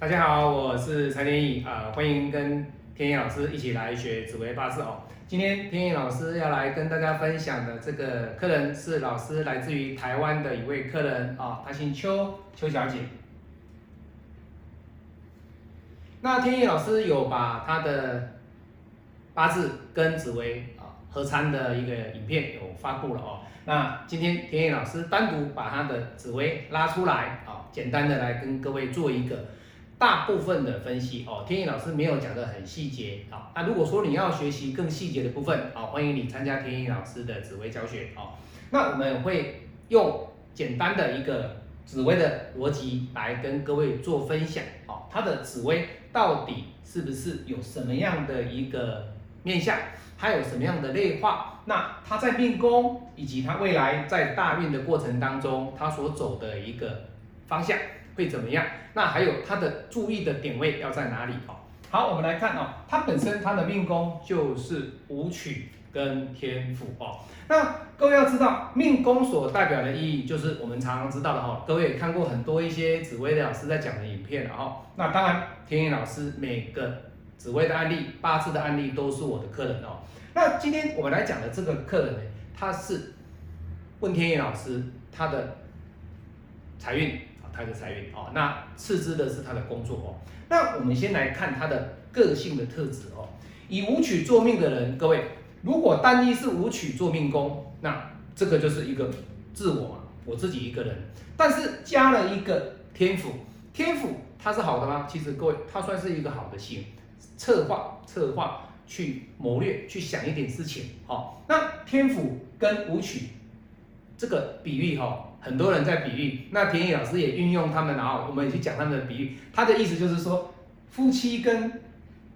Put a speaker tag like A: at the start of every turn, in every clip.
A: 大家好，我是蔡天意啊，欢迎跟天意老师一起来学紫微八字哦。今天天意老师要来跟大家分享的这个客人是老师来自于台湾的一位客人啊，她姓邱，邱小姐。那天意老师有把他的八字跟紫微啊合参的一个影片有发布了哦。那今天天意老师单独把他的紫微拉出来啊，简单的来跟各位做一个。大部分的分析哦，天意老师没有讲的很细节啊。那如果说你要学习更细节的部分，好，欢迎你参加天意老师的紫微教学哦。那我们会用简单的一个紫微的逻辑来跟各位做分享哦。它的紫微到底是不是有什么样的一个面相，他有什么样的内化？那它在命宫以及它未来在大运的过程当中，它所走的一个方向。会怎么样？那还有他的注意的点位要在哪里？哦，好，我们来看哦，他本身他的命宫就是武曲跟天府哦。那各位要知道，命宫所代表的意义，就是我们常常知道的哈。各位也看过很多一些紫薇的老师在讲的影片了哦。那当然，天野老师每个紫薇的案例、八字的案例都是我的客人哦。那今天我们来讲的这个客人呢，他是问天野老师他的财运。他的财运哦，那次之的是他的工作哦。那我们先来看他的个性的特质哦。以武曲做命的人，各位，如果单一是武曲做命宫，那这个就是一个自我嘛，我自己一个人。但是加了一个天府，天府它是好的吗？其实各位，它算是一个好的星，策划策划去谋略去想一点事情好。那天府跟武曲这个比喻哈。很多人在比喻，那田野老师也运用他们，然后我们也去讲他们的比喻。他的意思就是说，夫妻跟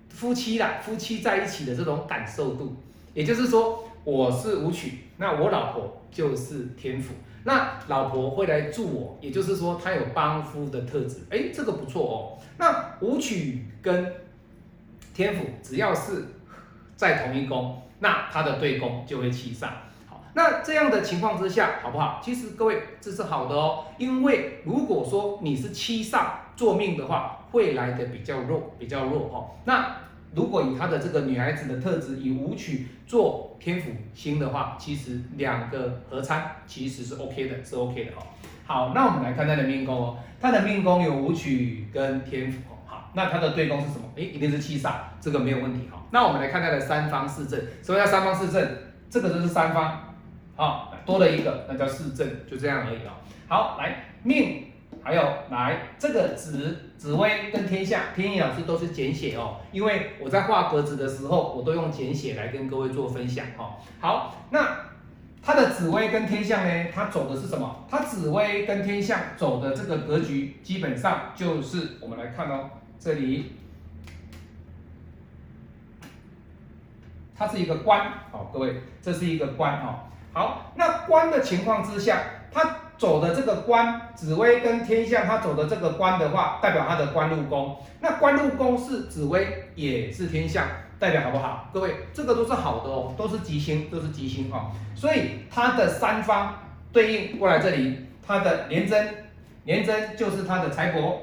A: 夫妻啦，夫妻在一起的这种感受度，也就是说，我是舞曲，那我老婆就是天府，那老婆会来助我，也就是说，她有帮夫的特质，哎，这个不错哦。那舞曲跟天府只要是在同一宫，那他的对宫就会气上。那这样的情况之下，好不好？其实各位这是好的哦，因为如果说你是七煞做命的话，会来的比较弱，比较弱哈。那如果以她的这个女孩子的特质，以武曲做天府星的话，其实两个合参其实是 OK 的，是 OK 的哈。好，那我们来看她的命宫哦，她的命宫有武曲跟天府哦。好，那她的对宫是什么？诶，一定是七煞，这个没有问题哈。那我们来看她的三方四正，什么叫三方四正？这个就是三方。好，多了一个，那叫四正，就这样而已哦。好，来命，还有来这个紫紫薇跟天下，天意老师都是简写哦，因为我在画格子的时候，我都用简写来跟各位做分享哦。好，那它的紫薇跟天象呢，它走的是什么？它紫薇跟天象走的这个格局，基本上就是我们来看哦，这里，它是一个官，好，各位，这是一个官哦。好，那官的情况之下，他走的这个官，紫薇跟天象，他走的这个官的话，代表他的官禄宫。那官禄宫是紫薇，也是天象，代表好不好？各位，这个都是好的哦，都是吉星，都是吉星哦。所以他的三方对应过来这里，他的廉贞，廉贞就是他的财帛，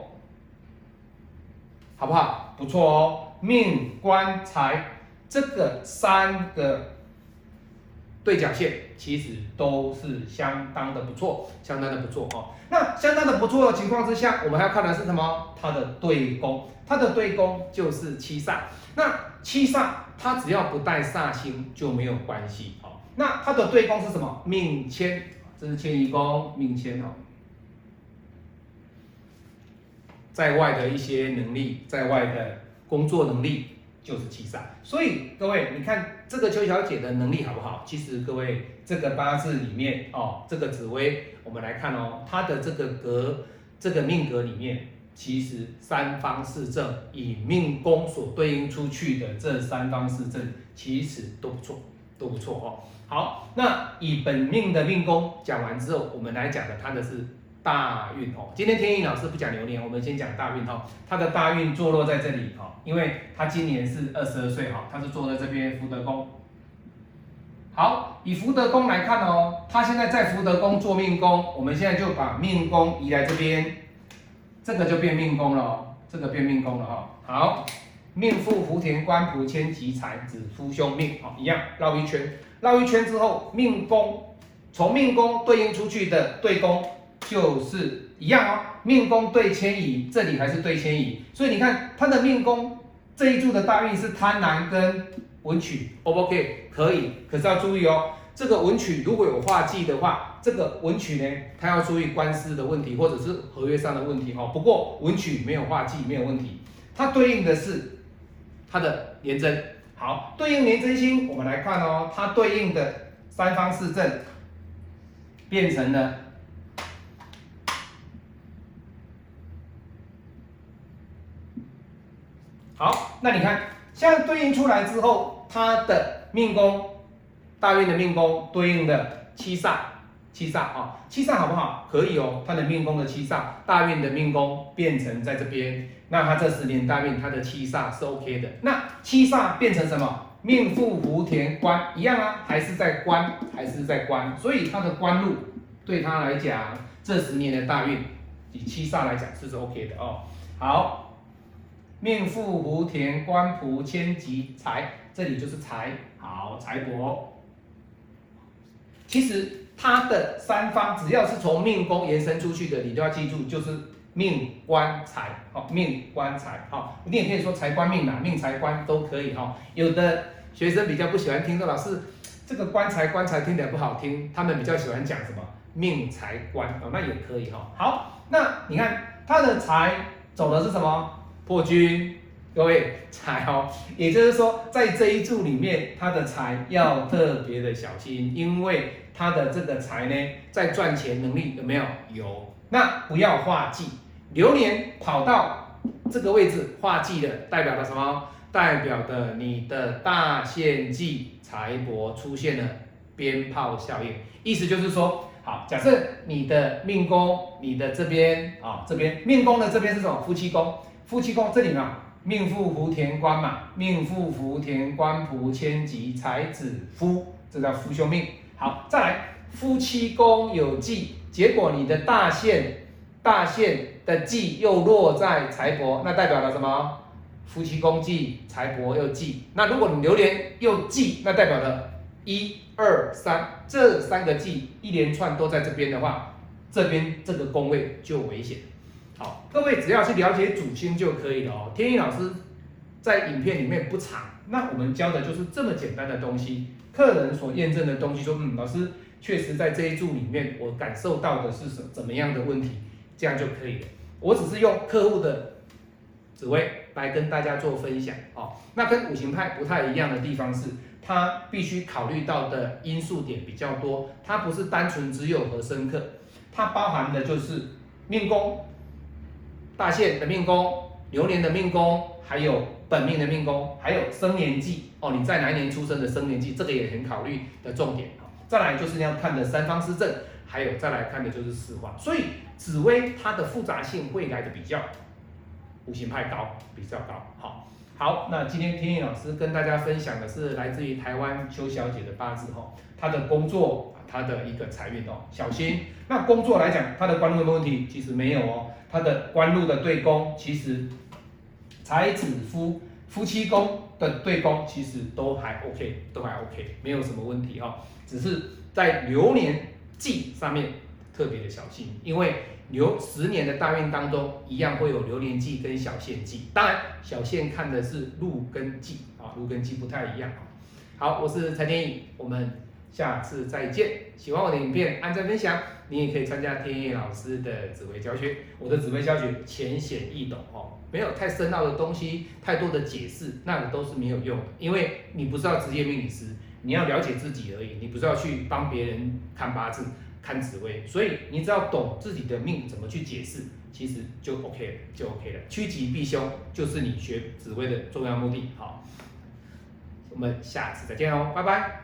A: 好不好？不错哦，命官财这个三个。对角线其实都是相当的不错，相当的不错哦。那相当的不错的情况之下，我们还要看的是什么？它的对宫，它的对宫就是七煞。那七煞它只要不带煞星就没有关系哦。那它的对宫是什么？命迁，这是迁移宫，命迁哦。在外的一些能力，在外的工作能力。就是七煞，所以各位，你看这个邱小姐的能力好不好？其实各位，这个八字里面哦，这个紫薇，我们来看哦，她的这个格，这个命格里面，其实三方四正，以命宫所对应出去的这三方四正，其实都不错，都不错哦。好，那以本命的命宫讲完之后，我们来讲的它的是。大运哦，今天天意老师不讲流年，我们先讲大运哦。他的大运坐落在这里哦，因为他今年是二十二岁哈，他是坐在这边福德宫。好，以福德宫来看哦，他现在在福德宫做命宫，我们现在就把命宫移来这边，这个就变命宫了。这个变命宫了哈。好，命富福田官仆迁吉财子夫凶命，好，一样绕一圈，绕一圈之后，命宫从命宫对应出去的对宫就是一样哦，命宫对迁移，这里还是对迁移，所以你看他的命宫这一柱的大运是贪婪跟文曲，O 不 OK？可以，可是要注意哦。这个文曲如果有化忌的话，这个文曲呢，他要注意官司的问题，或者是合约上的问题哦。不过文曲没有化忌，没有问题。它对应的是它的年真。好，对应年真星，我们来看哦，它对应的三方四正变成了好。那你看，现在对应出来之后，它的命宫。大运的命宫对应的七煞，七煞啊，七煞好不好？可以哦，他的命宫的七煞，大运的命宫变成在这边，那他这十年大运他的七煞是 OK 的。那七煞变成什么？命富福田官一样啊，还是在官，还是在官，所以他的官禄对他来讲，这十年的大运以七煞来讲是 OK 的哦。好，命富福田官仆千吉财，这里就是财，好财帛。其实它的三方只要是从命宫延伸出去的，你都要记住，就是命官财，好命官财，好，你也可以说财官命哪，命财官都可以哈。有的学生比较不喜欢听说老师这个官财官财听起来不好听，他们比较喜欢讲什么命财官哦，那也可以哈。好，那你看他的财走的是什么破军。各位财哦，也就是说，在这一柱里面，他的财要特别的小心，因为他的这个财呢，在赚钱能力有没有？有。那不要化忌，流年跑到这个位置化忌的，代表了什么？代表的你的大限忌财帛出现了鞭炮效应，意思就是说，好，假设你的命宫，你的这边啊，这边命宫的这边是什么？夫妻宫，夫妻宫这里嘛？命妇福田官嘛，命妇福田官仆千吉才子夫，这叫夫凶命。好，再来夫妻宫有忌，结果你的大限大限的忌又落在财帛，那代表了什么？夫妻宫忌，财帛又忌。那如果你流年又忌，那代表了一二三这三个忌一连串都在这边的话，这边这个宫位就危险。好，各位只要去了解主星就可以了哦。天意老师在影片里面不长，那我们教的就是这么简单的东西。客人所验证的东西，说嗯，老师确实在这一柱里面，我感受到的是什怎么样的问题，这样就可以了。我只是用客户的紫薇来跟大家做分享哦。那跟五行派不太一样的地方是，它必须考虑到的因素点比较多，它不是单纯只有和深刻，它包含的就是命宫。大限的命宫、流年的命宫，还有本命的命宫，还有生年纪哦，你在哪一年出生的生年纪，这个也很考虑的重点啊。再来就是要看的三方四正，还有再来看的就是四化。所以紫薇它的复杂性会来的比较五行派高，比较高。好，好，那今天天意老师跟大家分享的是来自于台湾邱小姐的八字哈，她的工作。她的一个财运哦，小心。那工作来讲，她的官禄有没有问题？其实没有哦。她的官禄的对宫，其实财子夫夫妻宫的对宫，其实都还 OK，都还 OK，没有什么问题哦。只是在流年忌上面特别的小心，因为流十年的大运当中，一样会有流年忌跟小限忌。当然，小限看的是禄跟忌啊，禄跟忌不太一样好，我是蔡天颖，我们。下次再见！喜欢我的影片，按赞分享。你也可以参加天意老师的紫微教学。我的紫微教学浅显易懂哦，没有太深奥的东西，太多的解释，那都是没有用的。因为你不是要职业命理师，你要了解自己而已。你不是要去帮别人看八字、看紫微，所以你只要懂自己的命怎么去解释，其实就 OK 了，就 OK 了。趋吉避凶就是你学紫微的重要目的。好，我们下次再见哦，拜拜。